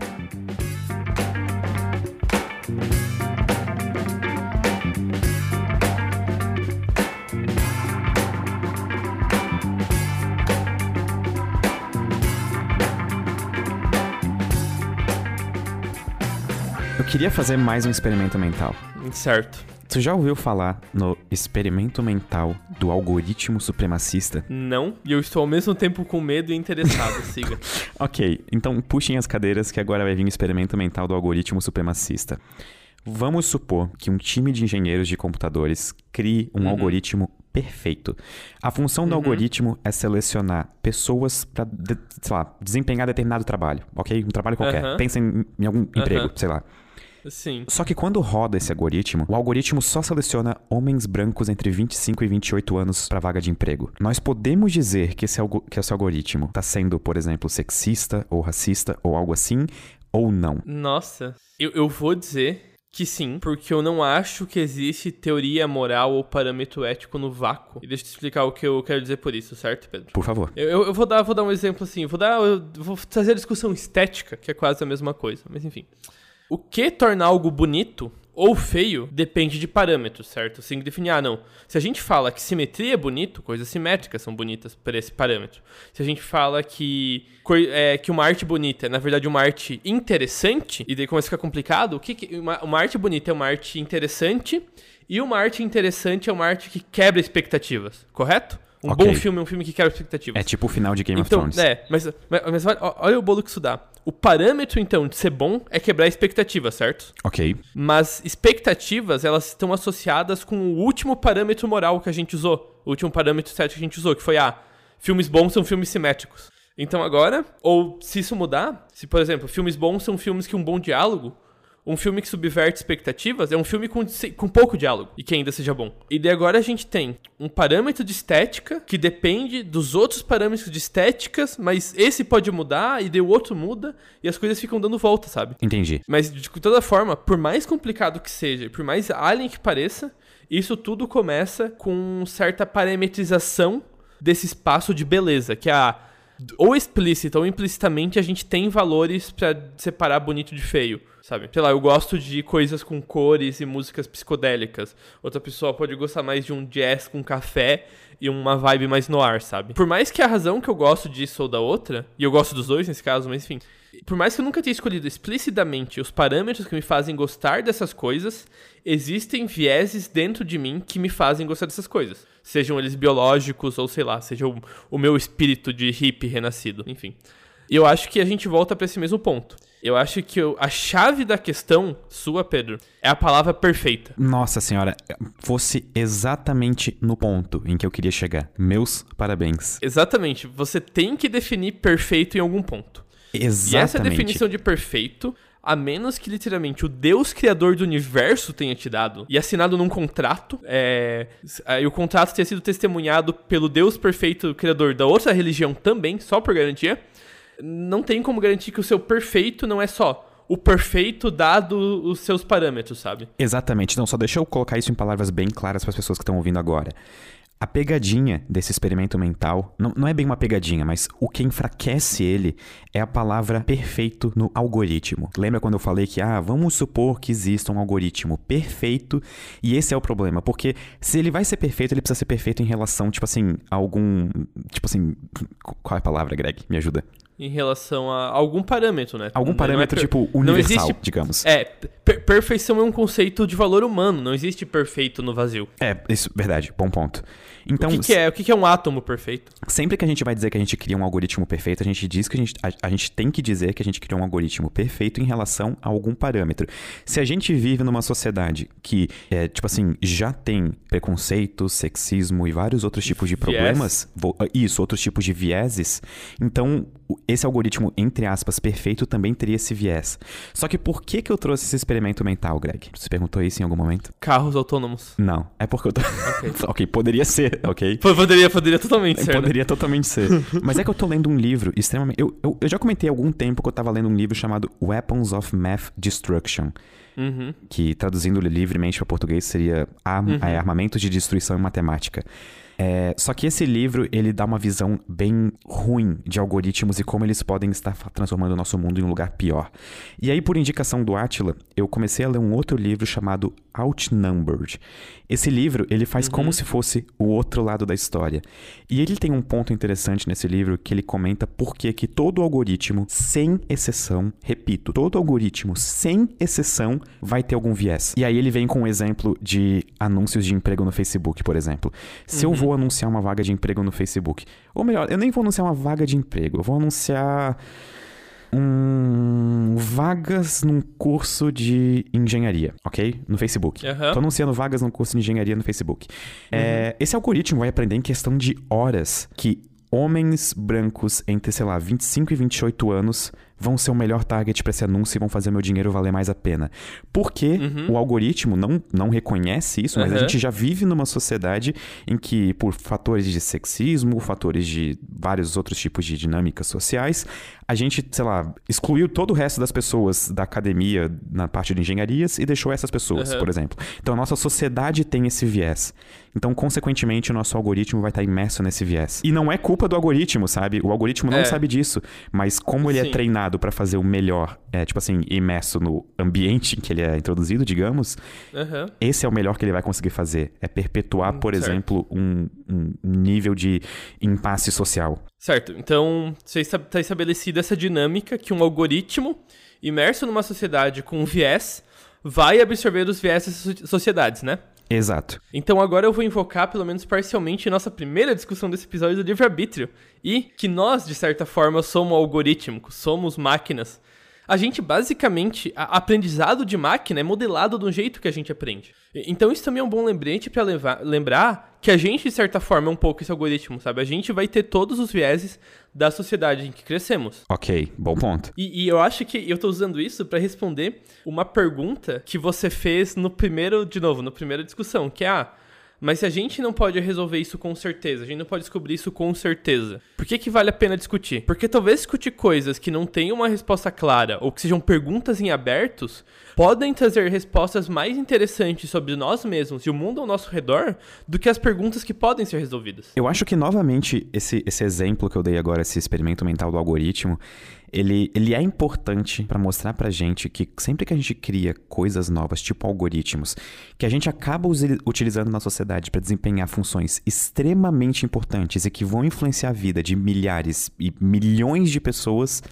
S2: Queria fazer mais um experimento mental.
S1: Certo.
S2: Tu já ouviu falar no experimento mental do algoritmo supremacista?
S1: Não, e eu estou ao mesmo tempo com medo e interessado, siga.
S2: ok, então puxem as cadeiras que agora vai vir o experimento mental do algoritmo supremacista. Vamos supor que um time de engenheiros de computadores crie um uhum. algoritmo perfeito. A função do uhum. algoritmo é selecionar pessoas para, de, sei lá, desempenhar determinado trabalho, ok? Um trabalho qualquer. Uhum. Pensa em, em algum emprego, sei lá.
S1: Sim.
S2: Só que quando roda esse algoritmo, o algoritmo só seleciona homens brancos entre 25 e 28 anos para vaga de emprego. Nós podemos dizer que esse, que esse algoritmo está sendo, por exemplo, sexista ou racista ou algo assim, ou não?
S1: Nossa, eu, eu vou dizer que sim, porque eu não acho que existe teoria moral ou parâmetro ético no vácuo. E deixa eu te explicar o que eu quero dizer por isso, certo, Pedro?
S2: Por favor.
S1: Eu, eu vou, dar, vou dar um exemplo assim, vou dar, vou trazer a discussão estética, que é quase a mesma coisa, mas enfim. O que torna algo bonito ou feio depende de parâmetros, certo? Assim, definir, ah, não. Se a gente fala que simetria é bonito, coisas simétricas são bonitas por esse parâmetro. Se a gente fala que, é, que uma arte bonita é, na verdade, uma arte interessante, e daí começa a ficar complicado, o que, que uma, uma arte bonita é uma arte interessante, e uma arte interessante é uma arte que quebra expectativas, correto? Um okay. bom filme é um filme que quebra expectativas.
S2: É tipo o final de Game então, of Thrones.
S1: É, mas, mas, mas olha o bolo que isso dá. O parâmetro, então, de ser bom é quebrar expectativas, certo?
S2: Ok.
S1: Mas expectativas, elas estão associadas com o último parâmetro moral que a gente usou. O último parâmetro certo que a gente usou, que foi, ah, filmes bons são filmes simétricos. Então agora, ou se isso mudar, se, por exemplo, filmes bons são filmes que um bom diálogo, um filme que subverte expectativas é um filme com, com pouco diálogo e que ainda seja bom. E daí agora a gente tem um parâmetro de estética que depende dos outros parâmetros de estéticas, mas esse pode mudar e daí o outro muda e as coisas ficam dando volta, sabe?
S2: Entendi.
S1: Mas de toda forma, por mais complicado que seja, por mais alien que pareça, isso tudo começa com certa parametrização desse espaço de beleza, que é a ou explícita ou implicitamente a gente tem valores para separar bonito de feio, sabe? Sei lá, eu gosto de coisas com cores e músicas psicodélicas. Outra pessoa pode gostar mais de um jazz com café e uma vibe mais no ar, sabe? Por mais que a razão que eu gosto disso ou da outra, e eu gosto dos dois nesse caso, mas enfim, por mais que eu nunca tenha escolhido explicitamente os parâmetros que me fazem gostar dessas coisas, existem vieses dentro de mim que me fazem gostar dessas coisas. Sejam eles biológicos ou sei lá, seja o, meu espírito de hippie renascido, enfim. E eu acho que a gente volta para esse mesmo ponto. Eu acho que eu, a chave da questão sua, Pedro, é a palavra perfeita.
S2: Nossa senhora, fosse exatamente no ponto em que eu queria chegar. Meus parabéns.
S1: Exatamente. Você tem que definir perfeito em algum ponto.
S2: Exatamente.
S1: E essa definição de perfeito, a menos que literalmente o Deus criador do universo tenha te dado e assinado num contrato, é, e o contrato tenha sido testemunhado pelo Deus perfeito criador da outra religião também, só por garantia, não tem como garantir que o seu perfeito não é só o perfeito dado os seus parâmetros, sabe?
S2: Exatamente. Não, só deixa eu colocar isso em palavras bem claras para as pessoas que estão ouvindo agora. A pegadinha desse experimento mental não, não é bem uma pegadinha, mas o que enfraquece ele é a palavra perfeito no algoritmo. Lembra quando eu falei que, ah, vamos supor que exista um algoritmo perfeito e esse é o problema, porque se ele vai ser perfeito, ele precisa ser perfeito em relação, tipo assim, a algum. Tipo assim. Qual é a palavra, Greg? Me ajuda
S1: em relação a algum parâmetro, né?
S2: Algum parâmetro, é per... tipo, universal, existe... digamos.
S1: É, per perfeição é um conceito de valor humano, não existe perfeito no vazio.
S2: É, isso, verdade, bom ponto. Então,
S1: o que, que é? O que, que é um átomo perfeito?
S2: Sempre que a gente vai dizer que a gente cria um algoritmo perfeito, a gente diz que a gente, a, a gente tem que dizer que a gente criou um algoritmo perfeito em relação a algum parâmetro. Se a gente vive numa sociedade que, é, tipo assim, já tem preconceito, sexismo e vários outros tipos de problemas, vou, isso, outros tipos de vieses, então esse algoritmo, entre aspas, perfeito também teria esse viés. Só que por que, que eu trouxe esse experimento mental, Greg? Você perguntou isso em algum momento?
S1: Carros autônomos.
S2: Não, é porque eu tô. Ok, ok, poderia ser, ok?
S1: Poderia, poderia totalmente ser.
S2: Né? Poderia né? totalmente ser. Mas é que eu tô lendo um livro extremamente. Eu, eu, eu já comentei há algum tempo que eu tava lendo um livro chamado Weapons of Math Destruction. Uhum. Que traduzindo livremente para português seria uhum. É, Armamento de Destruição em Matemática. É, só que esse livro, ele dá uma visão bem ruim de algoritmos e como eles podem estar transformando o nosso mundo em um lugar pior. E aí, por indicação do Atila, eu comecei a ler um outro livro chamado Outnumbered. Esse livro, ele faz uhum. como se fosse o outro lado da história. E ele tem um ponto interessante nesse livro que ele comenta por que todo algoritmo, sem exceção, repito, todo algoritmo, sem exceção, vai ter algum viés. E aí ele vem com um exemplo de anúncios de emprego no Facebook, por exemplo. Se uhum. eu vou anunciar uma vaga de emprego no Facebook. Ou melhor, eu nem vou anunciar uma vaga de emprego, eu vou anunciar um, vagas num curso de engenharia, ok? No Facebook. Uhum. Tô anunciando vagas num curso de engenharia no Facebook. É, uhum. É, esse algoritmo vai aprender em questão de horas que homens brancos entre, sei lá, 25 e 28 anos vão ser o melhor target para esse anúncio e vão fazer meu dinheiro valer mais a pena. Porque uhum. o algoritmo não, não reconhece isso, mas uhum. a gente já vive numa sociedade em que, por fatores de sexismo, fatores de vários outros tipos de dinâmicas sociais, a gente, sei lá, excluiu todo o resto das pessoas da academia na parte de engenharias e deixou essas pessoas, uhum. por exemplo. Então a nossa sociedade tem esse viés. Então, consequentemente, o nosso algoritmo vai estar imerso nesse viés. E não é culpa do algoritmo, sabe? O algoritmo não é. sabe disso, mas como ele é Sim. é treinado para fazer o melhor, é, tipo assim, imerso no ambiente em que ele é introduzido, digamos, uhum. esse é o melhor que ele vai conseguir fazer. É perpetuar, hum, por certo. exemplo, um, um nível de impasse social.
S1: Certo. Então, está estabelecida essa dinâmica que um algoritmo imerso numa sociedade com um viés vai absorver os viés dessas sociedades, né?
S2: Exato.
S1: Então agora eu vou invocar, pelo menos parcialmente, nossa primeira discussão desse episódio do livre-arbítrio. E que nós, de certa forma, somos algorítmicos, somos máquinas. A gente, basicamente, a aprendizado de máquina é modelado do jeito que a gente aprende. Então isso também é um bom lembrete para lembrar que a gente, de certa forma, é um pouco esse algoritmo, sabe? A gente vai ter todos os vieses da sociedade em que crescemos.
S2: Ok, bom ponto.
S1: E, e eu acho que eu tô usando isso para responder uma pergunta que você fez no primeiro, de novo, na primeira discussão, que é, ah, mas se a gente não pode resolver isso com certeza, a gente não pode descobrir isso com certeza, por que, que vale a pena discutir? Porque talvez discutir coisas que não tenham uma resposta clara ou que sejam perguntas em abertos podem trazer respostas mais interessantes sobre nós mesmos e o mundo ao nosso redor do que as perguntas que podem ser resolvidas.
S2: Eu acho que, novamente, esse, esse exemplo que eu dei agora, esse experimento mental do algoritmo, ele, ele é importante para mostrar pra gente que sempre que a gente cria coisas novas, tipo algoritmos, que a gente acaba utilizando na sociedade para desempenhar funções extremamente importantes e que vão influenciar a vida de milhares e milhões de pessoas,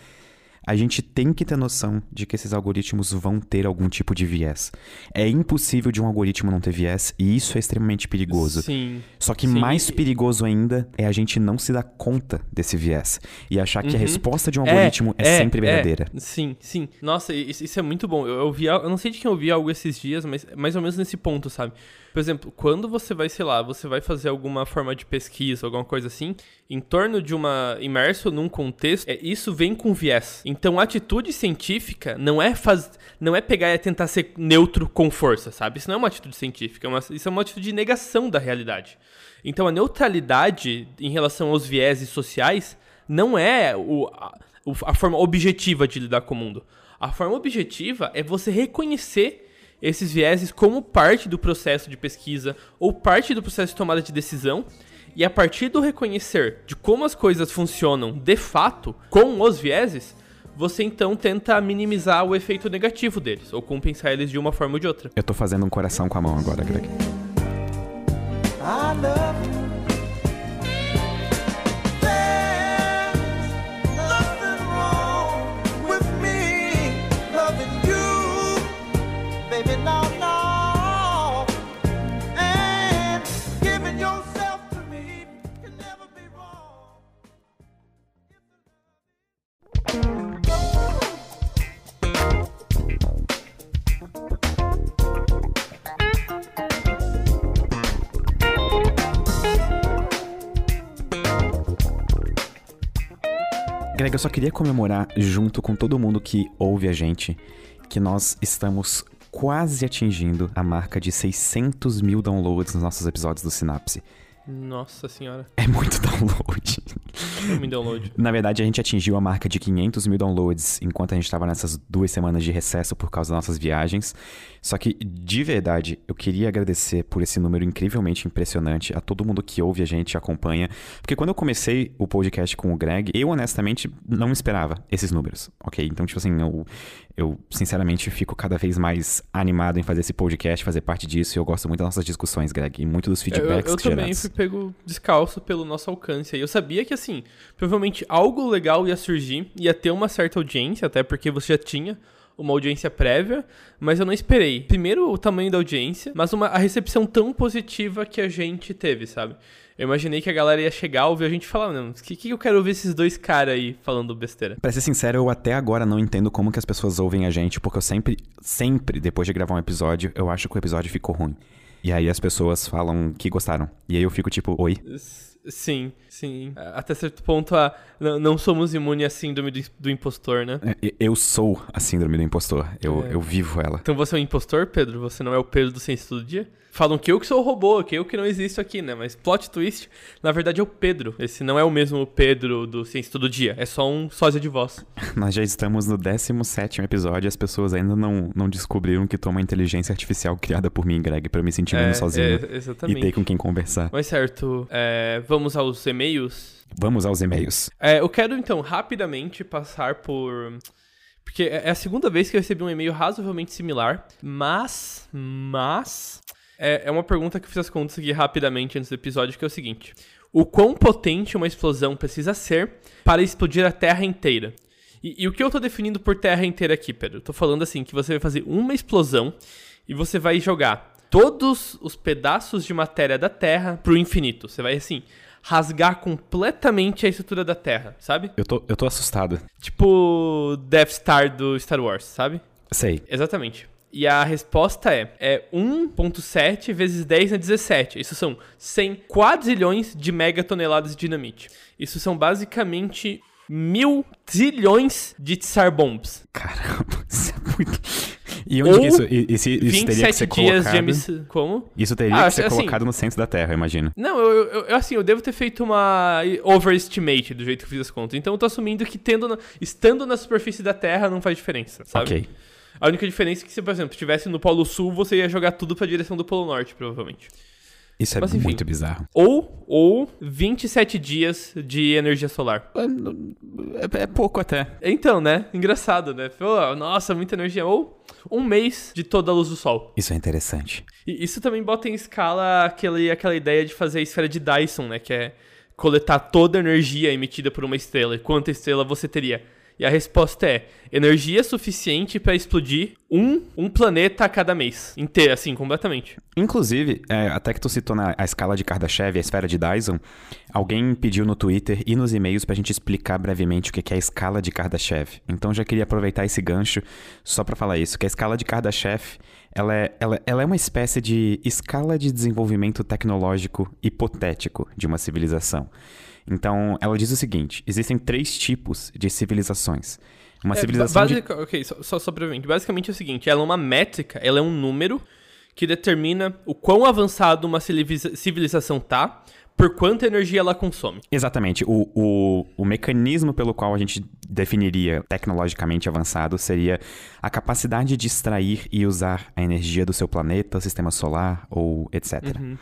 S2: a gente tem que ter noção de que esses algoritmos vão ter algum tipo de viés. É impossível de um algoritmo não ter viés e isso é extremamente perigoso.
S1: Sim.
S2: Só que
S1: sim.
S2: mais perigoso ainda é a gente não se dar conta desse viés e achar que uhum. a resposta de um algoritmo é, é, é sempre é. verdadeira.
S1: É. Sim, sim. Nossa, isso, isso, é muito bom. Eu, eu vi, eu não sei de quem eu vi algo esses dias, mas mais ou menos nesse ponto, sabe? Por exemplo, quando você vai, sei lá, você vai fazer alguma forma de pesquisa, alguma coisa assim, em torno de uma. imerso num contexto, é, isso vem com viés. Então a atitude científica não é faz, não é pegar e tentar ser neutro com força, sabe? Isso não é uma atitude científica, é uma, isso é uma atitude de negação da realidade. Então a neutralidade em relação aos vieses sociais não é o, a, a forma objetiva de lidar com o mundo. A forma objetiva é você reconhecer esses vieses como parte do processo de pesquisa ou parte do processo de tomada de decisão. E a partir do reconhecer de como as coisas funcionam de fato com os vieses, você então tenta minimizar o efeito negativo deles ou compensar eles de uma forma ou de outra.
S2: Eu tô fazendo um coração com a mão agora, Greg. I love you. Greg, eu só queria comemorar junto com todo mundo que ouve a gente que nós estamos quase atingindo a marca de 600 mil downloads nos nossos episódios do Sinapse.
S1: Nossa senhora.
S2: É muito download.
S1: É download.
S2: Na verdade, a gente atingiu a marca de 500 mil downloads enquanto a gente estava nessas duas semanas de recesso por causa das nossas viagens. Só que, de verdade, eu queria agradecer por esse número incrivelmente impressionante a todo mundo que ouve a gente e acompanha. Porque quando eu comecei o podcast com o Greg, eu honestamente não esperava esses números, ok? Então, tipo assim, eu, eu sinceramente fico cada vez mais animado em fazer esse podcast, fazer parte disso. E eu gosto muito das nossas discussões, Greg, e muito dos feedbacks
S1: eu, eu
S2: que
S1: Eu também fui pego descalço pelo nosso alcance. Eu sabia que, assim, provavelmente algo legal ia surgir, ia ter uma certa audiência, até porque você já tinha uma audiência prévia, mas eu não esperei. Primeiro, o tamanho da audiência, mas uma, a recepção tão positiva que a gente teve, sabe? Eu imaginei que a galera ia chegar, ouvir a gente falar, não, o que, que eu quero ouvir esses dois caras aí falando besteira?
S2: Pra ser sincero, eu até agora não entendo como que as pessoas ouvem a gente, porque eu sempre, sempre, depois de gravar um episódio, eu acho que o episódio ficou ruim. E aí as pessoas falam que gostaram. E aí eu fico tipo, oi?
S1: Sim, sim. Até certo ponto, a, não somos imunes à síndrome do, do impostor, né?
S2: É, eu sou a síndrome do impostor. Eu, é. eu vivo ela.
S1: Então você é um impostor, Pedro? Você não é o Pedro do Ciência do Dia? Falam que eu que sou o robô, que eu que não existo aqui, né? Mas plot twist, na verdade é o Pedro. Esse não é o mesmo Pedro do Ciência Todo Dia, é só um sósia de voz.
S2: Nós já estamos no 17 episódio e as pessoas ainda não, não descobriram que tô uma inteligência artificial criada por mim, Greg, para me sentir menos é, sozinho é, e ter com quem conversar.
S1: Mas certo, é, vamos aos e-mails?
S2: Vamos aos e-mails.
S1: É, eu quero então rapidamente passar por porque é, é a segunda vez que eu recebi um e-mail razoavelmente similar, mas, mas, é, é uma pergunta que eu fiz as contas aqui rapidamente antes do episódio, que é o seguinte: O quão potente uma explosão precisa ser para explodir a Terra inteira? E, e o que eu estou definindo por Terra inteira aqui, Pedro? Eu tô falando assim, que você vai fazer uma explosão e você vai jogar todos os pedaços de matéria da Terra pro infinito. Você vai, assim, rasgar completamente a estrutura da Terra, sabe?
S2: Eu tô, eu tô assustado.
S1: Tipo Death Star do Star Wars, sabe?
S2: Sei.
S1: Exatamente. E a resposta é, é 1.7 vezes 10 na 17. Isso são 100 quadrilhões de megatoneladas de dinamite. Isso são basicamente mil trilhões de tsar bombs.
S2: Caramba, isso é muito... E onde Ou isso, isso, isso teria que ser dias colocado? de emissão.
S1: Como?
S2: Isso teria ah, que ser assim, colocado no centro da Terra, imagino.
S1: Não, eu, eu, assim, eu devo ter feito uma overestimate do jeito que eu fiz as contas. Então eu tô assumindo que tendo na, estando na superfície da Terra não faz diferença, sabe? Ok. A única diferença é que se, por exemplo, estivesse no Polo Sul, você ia jogar tudo pra direção do Polo Norte, provavelmente.
S2: Isso é Mas, enfim, muito bizarro.
S1: Ou, ou 27 dias de energia solar.
S2: É, é, é pouco até.
S1: Então, né? Engraçado, né? Pô, nossa, muita energia. Ou um mês de toda a luz do sol.
S2: Isso é interessante.
S1: E isso também bota em escala aquele, aquela ideia de fazer a esfera de Dyson, né? Que é coletar toda a energia emitida por uma estrela. E quanta estrela você teria? E a resposta é energia suficiente para explodir um, um planeta a cada mês. Inteiro, assim, completamente.
S2: Inclusive, é, até que tu citou na a escala de Kardashev, a esfera de Dyson, alguém pediu no Twitter e nos e-mails pra gente explicar brevemente o que é a escala de Kardashev. Então já queria aproveitar esse gancho só para falar isso, que a escala de Kardashev ela é, ela, ela é uma espécie de escala de desenvolvimento tecnológico hipotético de uma civilização. Então, ela diz o seguinte: existem três tipos de civilizações. Uma é, civilização.
S1: Basic, de... Ok, só, só sobrevive. Basicamente é o seguinte: ela é uma métrica, ela é um número que determina o quão avançado uma civilização tá por quanta energia ela consome.
S2: Exatamente. O, o, o mecanismo pelo qual a gente definiria tecnologicamente avançado seria a capacidade de extrair e usar a energia do seu planeta, sistema solar ou etc. Uhum.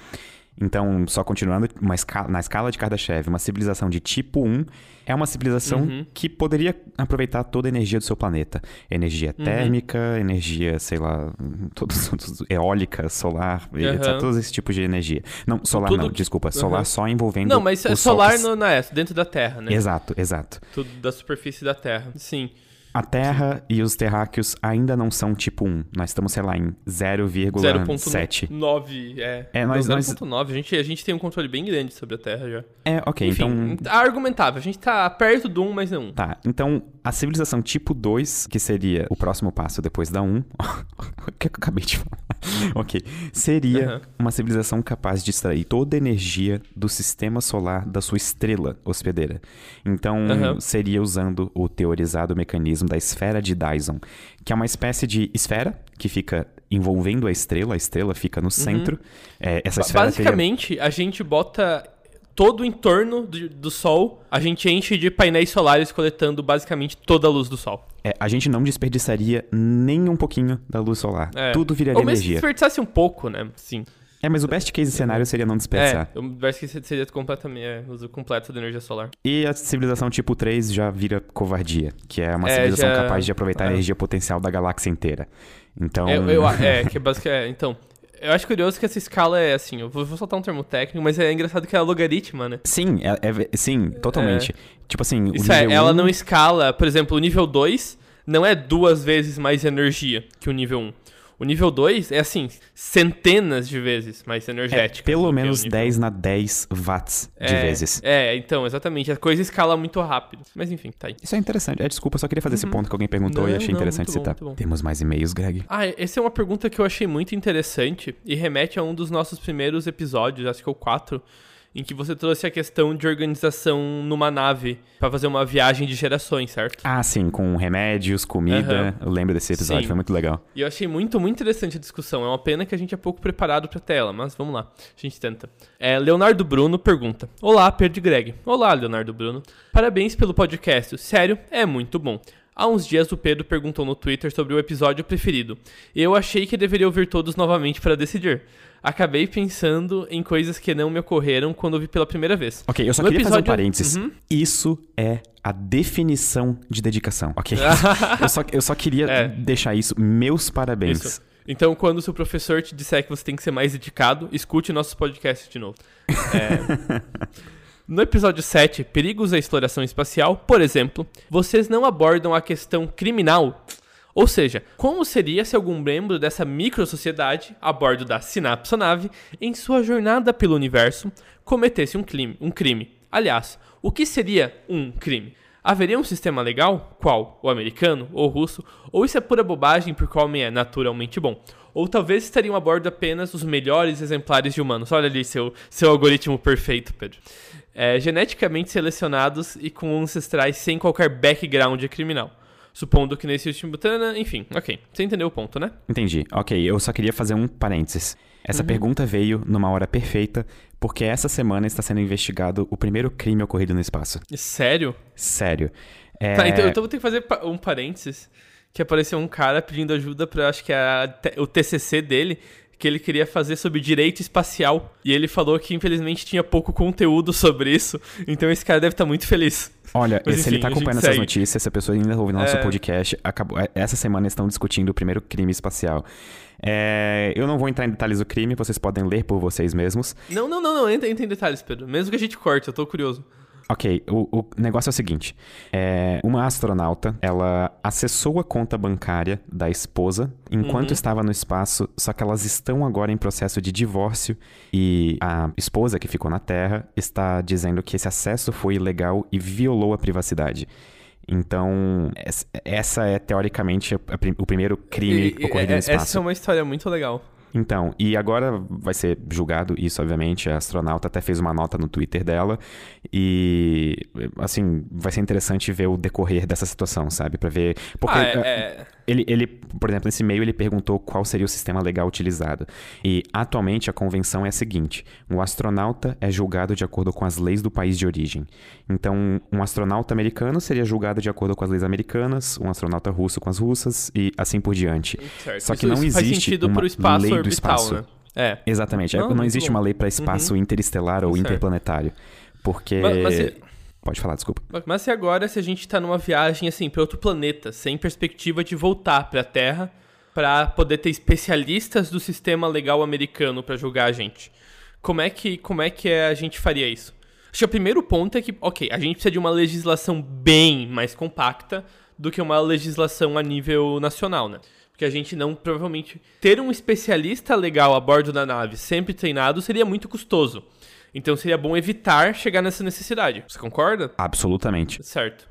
S2: Então, só continuando, escala, na escala de Kardashev, uma civilização de tipo 1 é uma civilização uhum. que poderia aproveitar toda a energia do seu planeta. Energia uhum. térmica, energia, sei lá, todos, todos, eólica, solar, uhum. etc. Todos esses tipos de energia. Não, solar Tudo não, desculpa. Solar só envolvendo
S1: Não, mas
S2: o
S1: solar sol... não é dentro da Terra, né?
S2: Exato, exato.
S1: Tudo da superfície da Terra, sim.
S2: A Terra e os terráqueos ainda não são tipo 1. Nós estamos, sei lá, em 0,7.
S1: 0.9, é. É, nós... 0.9, nós... a, gente, a gente tem um controle bem grande sobre a Terra já.
S2: É, ok, Enfim,
S1: então... argumentável. A gente tá perto do 1, mas não 1.
S2: Tá, então a civilização tipo 2, que seria o próximo passo depois da 1... o que eu acabei de falar? ok. Seria uhum. uma civilização capaz de extrair toda a energia do sistema solar da sua estrela hospedeira. Então, uhum. seria usando o teorizado mecanismo da esfera de Dyson, que é uma espécie de esfera que fica envolvendo a estrela, a estrela fica no uhum. centro. Uhum. É, essa esfera
S1: Basicamente,
S2: teria...
S1: a gente bota todo o entorno do, do, Sol, a gente enche de painéis solares coletando basicamente toda a luz do Sol.
S2: É, a gente não desperdiçaria nem um pouquino da luz solar. É. Tudo viraria Ou mesmo energia.
S1: se desperdiçasse um pouco, né? Sim.
S2: É, mas o best case cenário seria não desperdiçar.
S1: É, o best case seria completamente é, uso completo da energia solar.
S2: E a civilização tipo 3 já vira covardia, que é uma é, civilização já... capaz de aproveitar a é. energia potencial da galáxia inteira. Então.
S1: Eu, eu, é, que é basicamente. É, então. Eu acho curioso que essa escala é assim, eu vou, soltar um termo técnico, mas é engraçado que é a logaritma, né?
S2: Sim, é, é sim, totalmente. Tipo assim,
S1: Isso é, ela não escala, por exemplo, o nível 2 não é duas vezes mais energia que o nível 1. O nível 2 é assim, centenas de vezes mais energético.
S2: É pelo menos 10 na 10 watts de
S1: é,
S2: vezes.
S1: É, então, exatamente. A coisa escala muito rápido. Mas enfim, tá aí.
S2: Isso é interessante. É, desculpa, só queria fazer uhum. esse ponto que alguém perguntou não, e achei não, interessante citar. Bom, Temos mais e-mails, Greg?
S1: Ah, essa é uma pergunta que eu achei muito interessante e remete a um dos nossos primeiros episódios, acho que é o 4 em que você trouxe a questão de organização numa nave para fazer uma viagem de gerações, certo?
S2: Ah, sim, com remédios, comida. Uhum. Eu lembro desse episódio, sim. foi muito legal.
S1: E eu achei muito, muito interessante a discussão. É uma pena que a gente é pouco preparado para tela, mas vamos lá, a gente tenta. É, Leonardo Bruno pergunta: Olá, Pedro e Greg. Olá, Leonardo Bruno. Parabéns pelo podcast. Sério, é muito bom. Há uns dias o Pedro perguntou no Twitter sobre o episódio preferido. Eu achei que deveria ouvir todos novamente para decidir acabei pensando em coisas que não me ocorreram quando eu vi pela primeira vez.
S2: Ok, eu só no queria episódio... fazer um parênteses. Uhum. Isso é a definição de dedicação, ok? eu, só, eu só queria é. deixar isso. Meus parabéns. Isso.
S1: Então, quando o seu professor te disser que você tem que ser mais dedicado, escute nossos podcasts de novo. É... No episódio 7, Perigos da Exploração Espacial, por exemplo, vocês não abordam a questão criminal ou seja, como seria se algum membro dessa microsociedade, a bordo da Sinapsonave, em sua jornada pelo universo, cometesse um crime, um crime? Aliás, o que seria um crime? Haveria um sistema legal? Qual? O americano? Ou o russo? Ou isso é pura bobagem porque o homem é naturalmente bom? Ou talvez estariam a bordo apenas os melhores exemplares de humanos. Olha ali seu, seu algoritmo perfeito, Pedro. É, geneticamente selecionados e com ancestrais sem qualquer background criminal. Supondo que nesse último. Enfim, ok. Você entendeu o ponto, né?
S2: Entendi. Ok, eu só queria fazer um parênteses. Essa uhum. pergunta veio numa hora perfeita, porque essa semana está sendo investigado o primeiro crime ocorrido no espaço.
S1: Sério?
S2: Sério.
S1: É... Tá, então eu vou ter que fazer um parênteses. Que apareceu um cara pedindo ajuda para acho que é o TCC dele, que ele queria fazer sobre direito espacial. E ele falou que infelizmente tinha pouco conteúdo sobre isso. Então esse cara deve estar muito feliz.
S2: Olha, Mas, se enfim, ele tá acompanhando essas segue. notícias, essa pessoa ainda ouve nosso é... podcast, acabou, é, essa semana estão discutindo o primeiro crime espacial. É, eu não vou entrar em detalhes do crime, vocês podem ler por vocês mesmos.
S1: Não, não, não, não, entra, entra em detalhes, Pedro. Mesmo que a gente corte, eu tô curioso.
S2: Ok, o, o, negócio é o seguinte: é, uma astronauta ela acessou a conta bancária da esposa enquanto uhum. estava no espaço, só que elas estão agora em processo de divórcio e a esposa que ficou na Terra está dizendo que esse acesso foi ilegal e violou a privacidade. Então, essa é teoricamente o primeiro crime e, ocorrido no espaço.
S1: Essa é uma história muito legal.
S2: Então, e agora vai ser julgado isso, obviamente. A astronauta até fez uma nota no Twitter dela. E, assim, vai ser interessante ver o decorrer dessa situação, sabe? Pra ver. Porque. Ah, é, é... Ele, ele, por exemplo, nesse e-mail ele perguntou qual seria o sistema legal utilizado. E, atualmente, a convenção é a seguinte: um astronauta é julgado de acordo com as leis do país de origem. Então, um astronauta americano seria julgado de acordo com as leis americanas, um astronauta russo com as russas e assim por diante. Certo. Só que isso, não isso existe uma lei orbital, do espaço. Né? É. Exatamente. Não, não existe uma lei para espaço uhum. interestelar ou certo. interplanetário. Porque. Mas, mas. Pode falar, desculpa.
S1: Mas e agora se a gente tá numa viagem assim para outro planeta, sem perspectiva de voltar para a Terra, para poder ter especialistas do sistema legal americano para julgar a gente? Como é que como é que a gente faria isso? Acho que o primeiro ponto é que, ok, a gente precisa de uma legislação bem mais compacta do que uma legislação a nível nacional, né? Porque a gente não, provavelmente, ter um especialista legal a bordo da nave sempre treinado seria muito custoso. Então seria bom evitar chegar nessa necessidade. Você concorda?
S2: Absolutamente.
S1: Certo.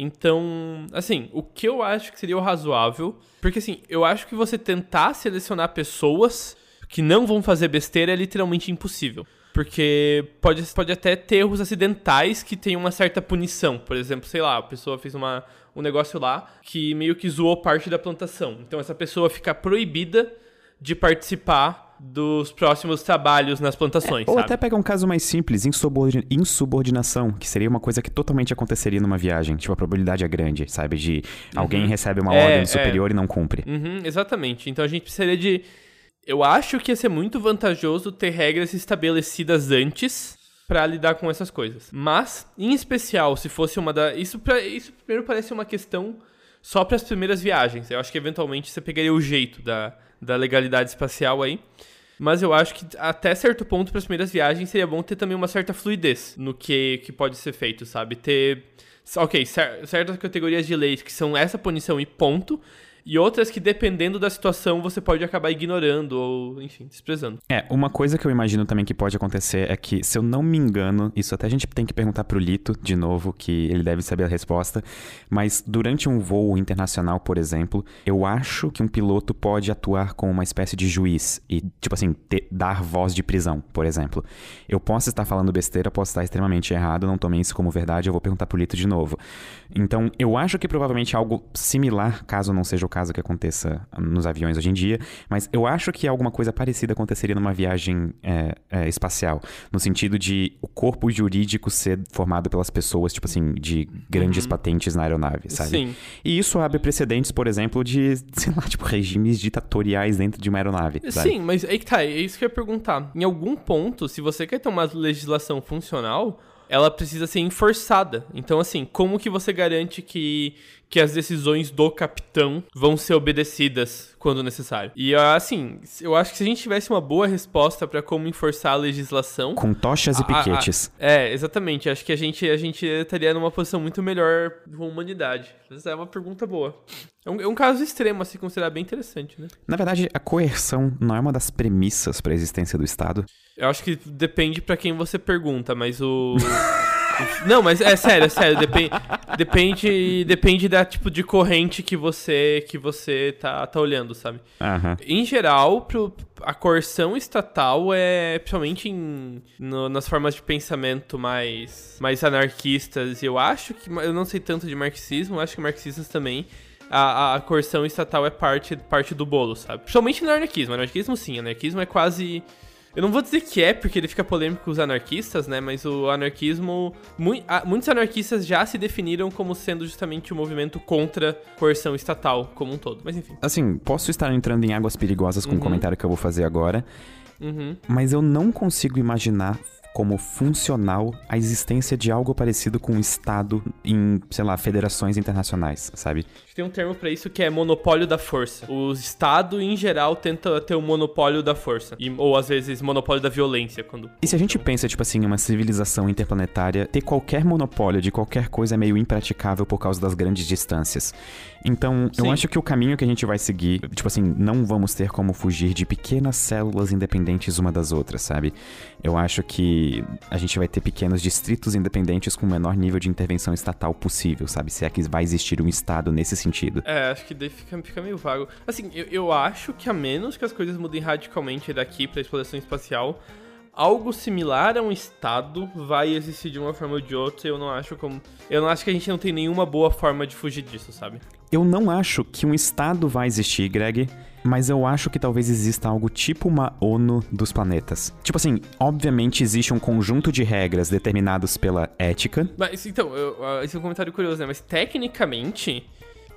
S1: Então, assim, o que eu acho que seria o razoável, porque assim, eu acho que você tentar selecionar pessoas que não vão fazer besteira é literalmente impossível. Porque pode, pode até ter erros acidentais que tem uma certa punição. Por exemplo, sei lá, a pessoa fez uma, um negócio lá que meio que zoou parte da plantação. Então essa pessoa fica proibida de participar dos próximos trabalhos nas plantações. É,
S2: ou
S1: sabe?
S2: até pega um caso mais simples, insubordinação, que seria uma coisa que totalmente aconteceria numa viagem. Tipo, a probabilidade é grande, sabe? De alguém uhum. recebe uma é, ordem é. superior é. e não cumpre.
S1: Uhum, exatamente. Então a gente precisaria de. Eu acho que ia ser muito vantajoso ter regras estabelecidas antes para lidar com essas coisas. Mas, em especial, se fosse uma da. Isso, pra... Isso primeiro parece uma questão só para as primeiras viagens. Eu acho que eventualmente você pegaria o jeito da da legalidade espacial aí. Mas eu acho que até certo ponto, para as primeiras viagens, seria bom ter também uma certa fluidez no que, que pode ser feito, sabe? Ter. Ok, certas categorias de leis que são essa punição e ponto, e outras que, dependendo da situação, você pode acabar ignorando ou, enfim, desprezando.
S2: É, uma coisa que eu imagino também que pode acontecer é que, se eu não me engano, isso até a gente tem que perguntar pro Lito de novo, que ele deve saber a resposta, mas durante um voo internacional, por exemplo, eu acho que um piloto pode atuar como uma espécie de juiz e, tipo assim, ter, dar voz de prisão, por exemplo. Eu posso estar falando besteira, posso estar extremamente errado, não tomei isso como verdade, eu vou perguntar pro Lito de novo. Então, eu acho que provavelmente algo similar, caso não seja o caso que aconteça nos aviões hoje em dia, mas eu acho que alguma coisa parecida aconteceria numa viagem é, é, espacial, no sentido de o corpo jurídico ser formado pelas pessoas, tipo assim, de grandes uhum. patentes na aeronave, sabe? Sim. E isso abre precedentes, por exemplo, de, sei lá, tipo, regimes ditatoriais dentro de uma aeronave.
S1: Sabe? Sim, mas aí que tá, é isso que eu ia perguntar. Em algum ponto, se você quer ter uma legislação funcional, ela precisa ser enforçada. Então, assim, como que você garante que, que as decisões do capitão vão ser obedecidas quando necessário? E, assim, eu acho que se a gente tivesse uma boa resposta para como enforçar a legislação...
S2: Com tochas e piquetes.
S1: A, a, é, exatamente. Acho que a gente, a gente estaria numa posição muito melhor com a humanidade. Essa é uma pergunta boa. É um, é um caso extremo, assim, considerar bem interessante, né?
S2: Na verdade, a coerção não é uma das premissas para a existência do Estado?
S1: Eu acho que depende para quem você pergunta, mas o. Não, mas é sério, é sério. Depende, depende, depende da tipo de corrente que você que você tá, tá olhando, sabe?
S2: Uhum.
S1: Em geral, pro, a coerção estatal é, principalmente em, no, nas formas de pensamento mais, mais anarquistas, eu acho que, eu não sei tanto de marxismo, acho que marxistas também, a, a coerção estatal é parte, parte do bolo, sabe? Principalmente no anarquismo. Anarquismo, sim. Anarquismo é quase eu não vou dizer que é, porque ele fica polêmico com os anarquistas, né? Mas o anarquismo. Mu muitos anarquistas já se definiram como sendo justamente o um movimento contra coerção estatal como um todo. Mas enfim.
S2: Assim, posso estar entrando em águas perigosas com o uhum. um comentário que eu vou fazer agora.
S1: Uhum.
S2: Mas eu não consigo imaginar como funcional a existência de algo parecido com o Estado em, sei lá, federações internacionais, sabe?
S1: Tem um termo para isso que é monopólio da força. O Estado, em geral, tenta ter o um monopólio da força. E, ou, às vezes, monopólio da violência. quando.
S2: E se a gente pensa, tipo assim, em uma civilização interplanetária, ter qualquer monopólio de qualquer coisa é meio impraticável por causa das grandes distâncias. Então, Sim. eu acho que o caminho que a gente vai seguir, tipo assim, não vamos ter como fugir de pequenas células independentes uma das outras, sabe? Eu acho que a gente vai ter pequenos distritos independentes com o menor nível de intervenção estatal possível, sabe? Se é que vai existir um Estado nesse sentido.
S1: É, acho que daí fica, fica meio vago. Assim, eu, eu acho que a menos que as coisas mudem radicalmente daqui pra exploração espacial, algo similar a um estado vai existir de uma forma ou de outra. Eu não acho como, eu não acho que a gente não tem nenhuma boa forma de fugir disso, sabe?
S2: Eu não acho que um estado vai existir, Greg. Mas eu acho que talvez exista algo tipo uma ONU dos planetas. Tipo assim, obviamente existe um conjunto de regras determinados pela ética.
S1: Mas então, eu, uh, esse é um comentário curioso, né? Mas tecnicamente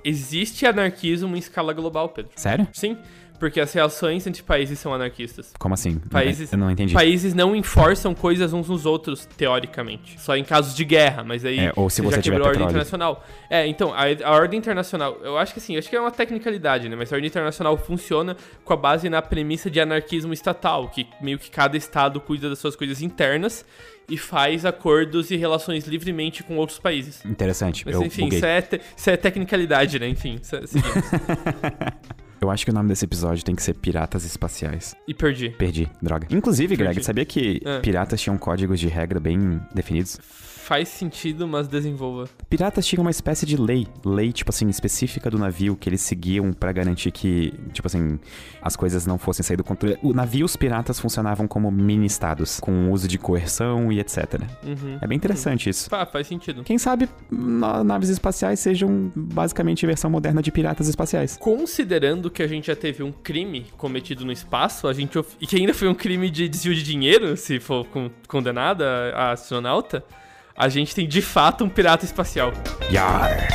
S1: existe anarquismo em escala global, Pedro.
S2: Sério?
S1: Sim. Porque as relações entre países são anarquistas.
S2: Como assim?
S1: Países,
S2: eu não entendi.
S1: Países não enforçam coisas uns nos outros, teoricamente. Só em casos de guerra, mas aí
S2: é, ou se você,
S1: já
S2: quebrou
S1: a ordem internacional. É, então, a, a, ordem internacional, eu acho que assim, acho que é uma tecnicalidade, né? Mas a ordem internacional funciona com a base na premissa de anarquismo estatal, que meio que cada estado cuida das suas coisas internas e faz acordos e relações livremente com outros países.
S2: Interessante.
S1: Mas, enfim, isso é, isso é, tecnicalidade, né? Enfim, seguimos.
S2: Eu acho que o nome desse episódio tem que ser Piratas Espaciais.
S1: E perdi.
S2: Perdi, droga. Inclusive, Perdi. Greg, sabia que é. piratas tinham códigos de regra bem definidos?
S1: Faz sentido, mas desenvolva.
S2: Piratas tinham uma espécie de lei, lei, tipo assim, específica do navio que eles seguiam para garantir que, tipo assim, as coisas não fossem sair do controle. O navio, os piratas funcionavam como mini-estados, com uso de coerção e etc.
S1: Uhum.
S2: É bem interessante uhum. isso.
S1: Ah, faz sentido.
S2: Quem sabe naves espaciais sejam basicamente a versão moderna de piratas espaciais.
S1: Considerando que a gente já teve um crime cometido no espaço, a gente e que ainda foi um crime de desvio de dinheiro, se for condenada a astronauta, a gente tem de fato um pirata espacial.
S2: Yar.